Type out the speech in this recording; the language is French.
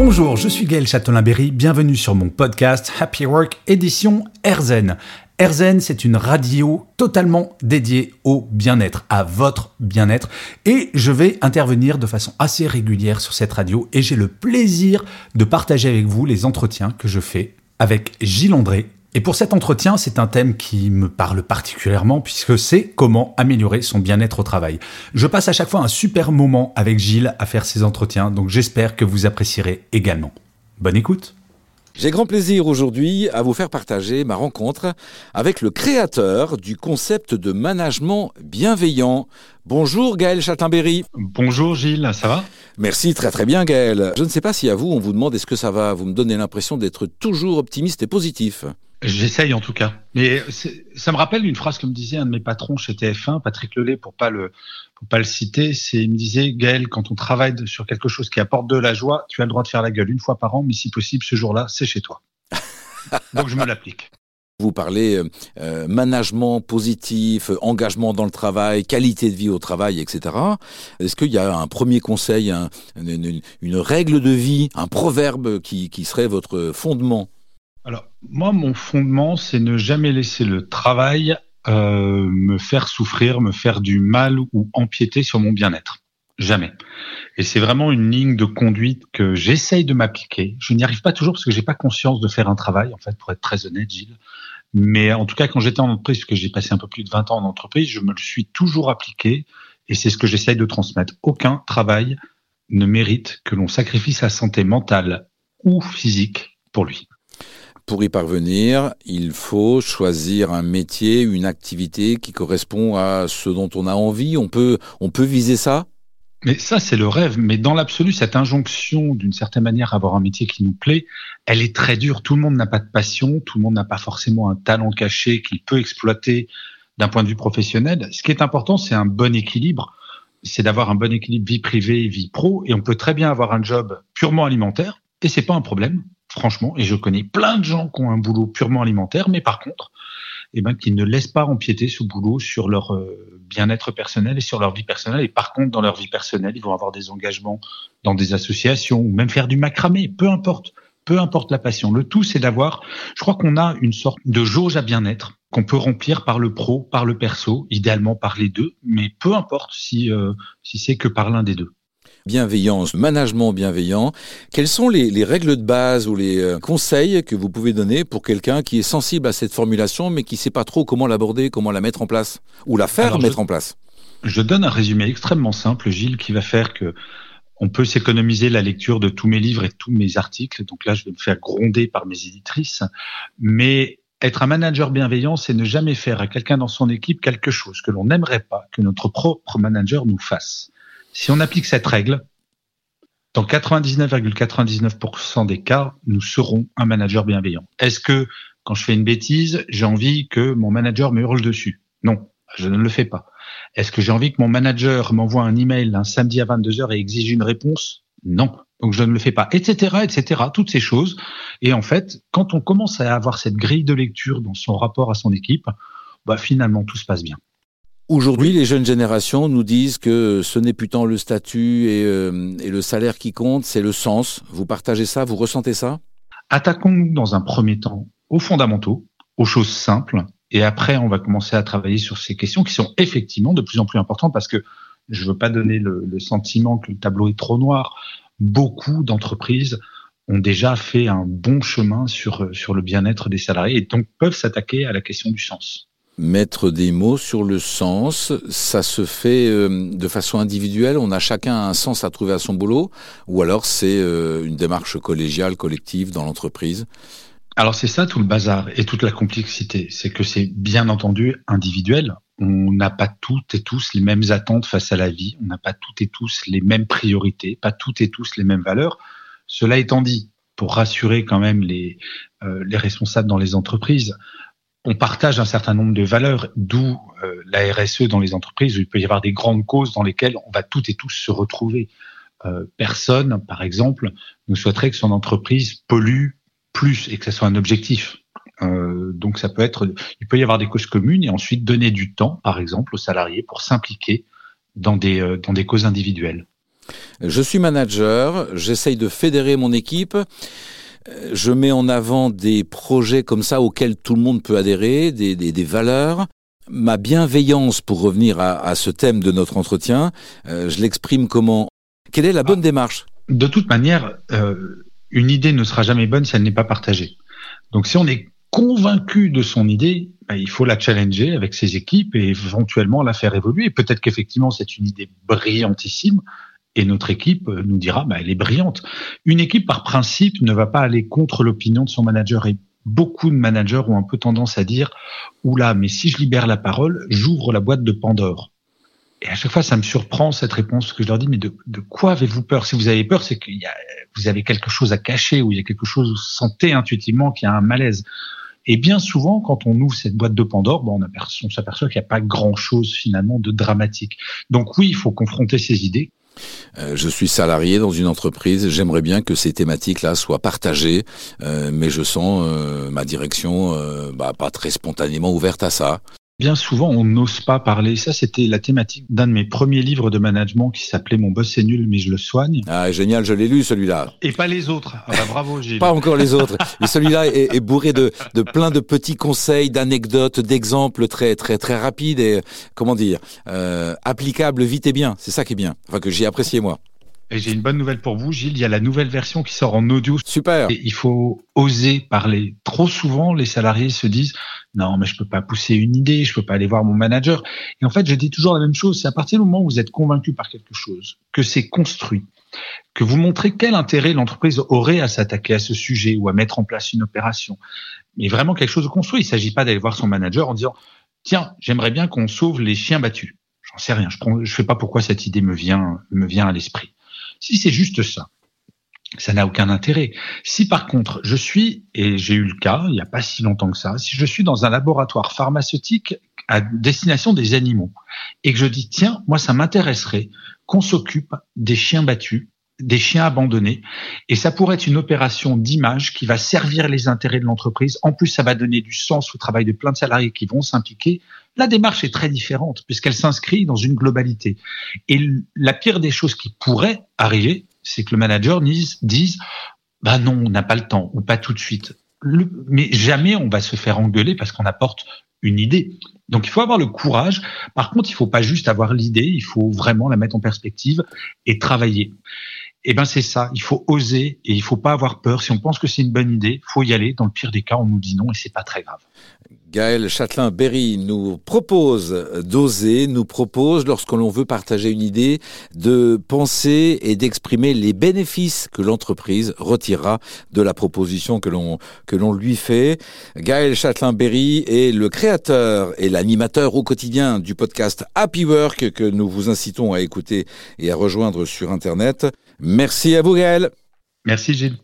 Bonjour, je suis Gaël Châtelain-Berry, bienvenue sur mon podcast Happy Work édition RZN. RZN, c'est une radio totalement dédiée au bien-être, à votre bien-être. Et je vais intervenir de façon assez régulière sur cette radio et j'ai le plaisir de partager avec vous les entretiens que je fais avec Gilles André. Et pour cet entretien, c'est un thème qui me parle particulièrement puisque c'est comment améliorer son bien-être au travail. Je passe à chaque fois un super moment avec Gilles à faire ces entretiens, donc j'espère que vous apprécierez également. Bonne écoute j'ai grand plaisir aujourd'hui à vous faire partager ma rencontre avec le créateur du concept de management bienveillant. Bonjour Gaël Chatinberry. Bonjour Gilles, ça va? Merci, très très bien Gaël. Je ne sais pas si à vous on vous demande est-ce que ça va, vous me donnez l'impression d'être toujours optimiste et positif? J'essaye en tout cas. Mais ça me rappelle une phrase que me disait un de mes patrons chez TF1, Patrick Lelay, pour pas le pour pas le citer, c'est il me disait Gaël, quand on travaille sur quelque chose qui apporte de la joie, tu as le droit de faire la gueule une fois par an, mais si possible ce jour-là, c'est chez toi. Donc je me l'applique. Vous parlez euh, management positif, engagement dans le travail, qualité de vie au travail, etc. Est-ce qu'il y a un premier conseil, une, règle de vie, un proverbe qui, qui serait votre fondement? Alors, moi, mon fondement, c'est ne jamais laisser le travail euh, me faire souffrir, me faire du mal ou empiéter sur mon bien-être. Jamais. Et c'est vraiment une ligne de conduite que j'essaye de m'appliquer. Je n'y arrive pas toujours parce que j'ai pas conscience de faire un travail, en fait, pour être très honnête, Gilles. Mais en tout cas, quand j'étais en entreprise, que j'ai passé un peu plus de 20 ans en entreprise, je me le suis toujours appliqué et c'est ce que j'essaye de transmettre. Aucun travail ne mérite que l'on sacrifie sa santé mentale ou physique pour lui. Pour y parvenir, il faut choisir un métier, une activité qui correspond à ce dont on a envie. On peut, on peut viser ça? Mais ça, c'est le rêve. Mais dans l'absolu, cette injonction, d'une certaine manière, à avoir un métier qui nous plaît, elle est très dure. Tout le monde n'a pas de passion, tout le monde n'a pas forcément un talent caché qu'il peut exploiter d'un point de vue professionnel. Ce qui est important, c'est un bon équilibre. C'est d'avoir un bon équilibre vie privée vie pro. Et on peut très bien avoir un job purement alimentaire, et c'est pas un problème franchement, et je connais plein de gens qui ont un boulot purement alimentaire, mais par contre, eh ben, qui ne laissent pas empiéter ce boulot sur leur euh, bien-être personnel et sur leur vie personnelle. Et par contre, dans leur vie personnelle, ils vont avoir des engagements dans des associations ou même faire du macramé, peu importe. Peu importe la passion. Le tout, c'est d'avoir, je crois qu'on a une sorte de jauge à bien-être qu'on peut remplir par le pro, par le perso, idéalement par les deux, mais peu importe si, euh, si c'est que par l'un des deux bienveillance, management bienveillant. Quelles sont les, règles de base ou les euh, conseils que vous pouvez donner pour quelqu'un qui est sensible à cette formulation mais qui ne sait pas trop comment l'aborder, comment la mettre en place ou la faire mettre en place? Je donne un résumé extrêmement simple, Gilles, qui va faire que on peut s'économiser la lecture de tous mes livres et tous mes articles. Donc là, je vais me faire gronder par mes éditrices. Mais être un manager bienveillant, c'est ne jamais faire à quelqu'un dans son équipe quelque chose que l'on n'aimerait pas que notre propre manager nous fasse. Si on applique cette règle, dans 99,99% des cas, nous serons un manager bienveillant. Est-ce que quand je fais une bêtise, j'ai envie que mon manager me hurle dessus? Non, je ne le fais pas. Est-ce que j'ai envie que mon manager m'envoie un email un samedi à 22h et exige une réponse? Non. Donc je ne le fais pas, etc., etc. Toutes ces choses. Et en fait, quand on commence à avoir cette grille de lecture dans son rapport à son équipe, bah finalement tout se passe bien. Aujourd'hui, les jeunes générations nous disent que ce n'est plus tant le statut euh, et, le salaire qui compte, c'est le sens. Vous partagez ça, vous ressentez ça? Attaquons-nous dans un premier temps aux fondamentaux, aux choses simples, et après on va commencer à travailler sur ces questions qui sont effectivement de plus en plus importantes parce que je ne veux pas donner le, le sentiment que le tableau est trop noir. Beaucoup d'entreprises ont déjà fait un bon chemin sur, sur le bien-être des salariés et donc peuvent s'attaquer à la question du sens mettre des mots sur le sens, ça se fait euh, de façon individuelle, on a chacun un sens à trouver à son boulot, ou alors c'est euh, une démarche collégiale, collective dans l'entreprise Alors c'est ça tout le bazar et toute la complexité, c'est que c'est bien entendu individuel. On n'a pas toutes et tous les mêmes attentes face à la vie. On n'a pas toutes et tous les mêmes priorités, pas toutes et tous les mêmes valeurs. Cela étant dit, pour rassurer quand même les, euh, les responsables dans les entreprises, on partage un certain nombre de valeurs, d'où euh, la RSE dans les entreprises, où il peut y avoir des grandes causes dans lesquelles on va toutes et tous se retrouver. Euh, personne, par exemple, ne souhaiterait que son entreprise pollue plus et que ce soit un objectif. Euh, donc ça peut être, il peut y avoir des causes communes et ensuite donner du temps, par exemple, aux salariés pour s'impliquer dans des dans des causes individuelles. Je suis manager, j'essaye de fédérer mon équipe. Je mets en avant des projets comme ça auxquels tout le monde peut adhérer, des, des, des valeurs. Ma bienveillance, pour revenir à, à, ce thème de notre entretien, euh, je l'exprime comment? Quelle est la bonne ah, démarche? De toute manière, euh, une idée ne sera jamais bonne si elle n'est pas partagée. Donc si on est convaincu de son idée, ben, il faut la challenger avec ses équipes et éventuellement la faire évoluer. Peut-être qu'effectivement c'est une idée brillantissime et notre équipe nous dira ben, elle est brillante. Une équipe par principe ne va pas aller contre l'opinion de son manager et beaucoup de managers ont un peu tendance à dire oula mais si je libère la parole, j'ouvre la boîte de Pandore. Et à chaque fois, ça me surprend cette réponse que je leur dis, mais de, de quoi avez-vous peur? Si vous avez peur, c'est que vous avez quelque chose à cacher ou il y a quelque chose où vous sentez intuitivement qu'il y a un malaise. Et bien souvent, quand on ouvre cette boîte de Pandore, bon, on, on s'aperçoit qu'il n'y a pas grand-chose finalement de dramatique. Donc oui, il faut confronter ces idées. Euh, je suis salarié dans une entreprise, j'aimerais bien que ces thématiques-là soient partagées, euh, mais je sens euh, ma direction bah, pas très spontanément ouverte à ça. Bien souvent, on n'ose pas parler. Ça, c'était la thématique d'un de mes premiers livres de management qui s'appelait Mon boss est nul, mais je le soigne. Ah, génial, je l'ai lu celui-là. Et pas les autres. Ah bah, bravo, Gilles. pas encore les autres. Et celui-là est, est, bourré de, de plein de petits conseils, d'anecdotes, d'exemples très très très rapides et comment dire, euh, applicables vite et bien. C'est ça qui est bien. Enfin que j'ai apprécié moi. Et j'ai une bonne nouvelle pour vous, Gilles. Il y a la nouvelle version qui sort en audio. Super. Et il faut oser parler. Trop souvent, les salariés se disent non, mais je peux pas pousser une idée, je peux pas aller voir mon manager. Et en fait, je dis toujours la même chose. C'est à partir du moment où vous êtes convaincu par quelque chose, que c'est construit, que vous montrez quel intérêt l'entreprise aurait à s'attaquer à ce sujet ou à mettre en place une opération, mais vraiment quelque chose de construit. Il ne s'agit pas d'aller voir son manager en disant tiens, j'aimerais bien qu'on sauve les chiens battus. J'en sais rien. Je ne je sais pas pourquoi cette idée me vient me vient à l'esprit. Si c'est juste ça, ça n'a aucun intérêt. Si par contre je suis, et j'ai eu le cas il n'y a pas si longtemps que ça, si je suis dans un laboratoire pharmaceutique à destination des animaux et que je dis tiens, moi ça m'intéresserait qu'on s'occupe des chiens battus, des chiens abandonnés, et ça pourrait être une opération d'image qui va servir les intérêts de l'entreprise. En plus, ça va donner du sens au travail de plein de salariés qui vont s'impliquer. La démarche est très différente puisqu'elle s'inscrit dans une globalité. Et la pire des choses qui pourrait arriver, c'est que le manager dise, dise bah non, on n'a pas le temps ou pas tout de suite. Mais jamais on va se faire engueuler parce qu'on apporte une idée. Donc il faut avoir le courage. Par contre, il faut pas juste avoir l'idée, il faut vraiment la mettre en perspective et travailler. Eh ben c'est ça, il faut oser et il faut pas avoir peur. Si on pense que c'est une bonne idée, faut y aller. Dans le pire des cas, on nous dit non et c'est pas très grave. Gaël Châtelain-Berry nous propose d'oser, nous propose, lorsque l'on veut partager une idée, de penser et d'exprimer les bénéfices que l'entreprise retirera de la proposition que l'on que l'on lui fait. Gaël Châtelain-Berry est le créateur et l'animateur au quotidien du podcast Happy Work que nous vous incitons à écouter et à rejoindre sur Internet. Merci à vous Gaël. Merci Gilles.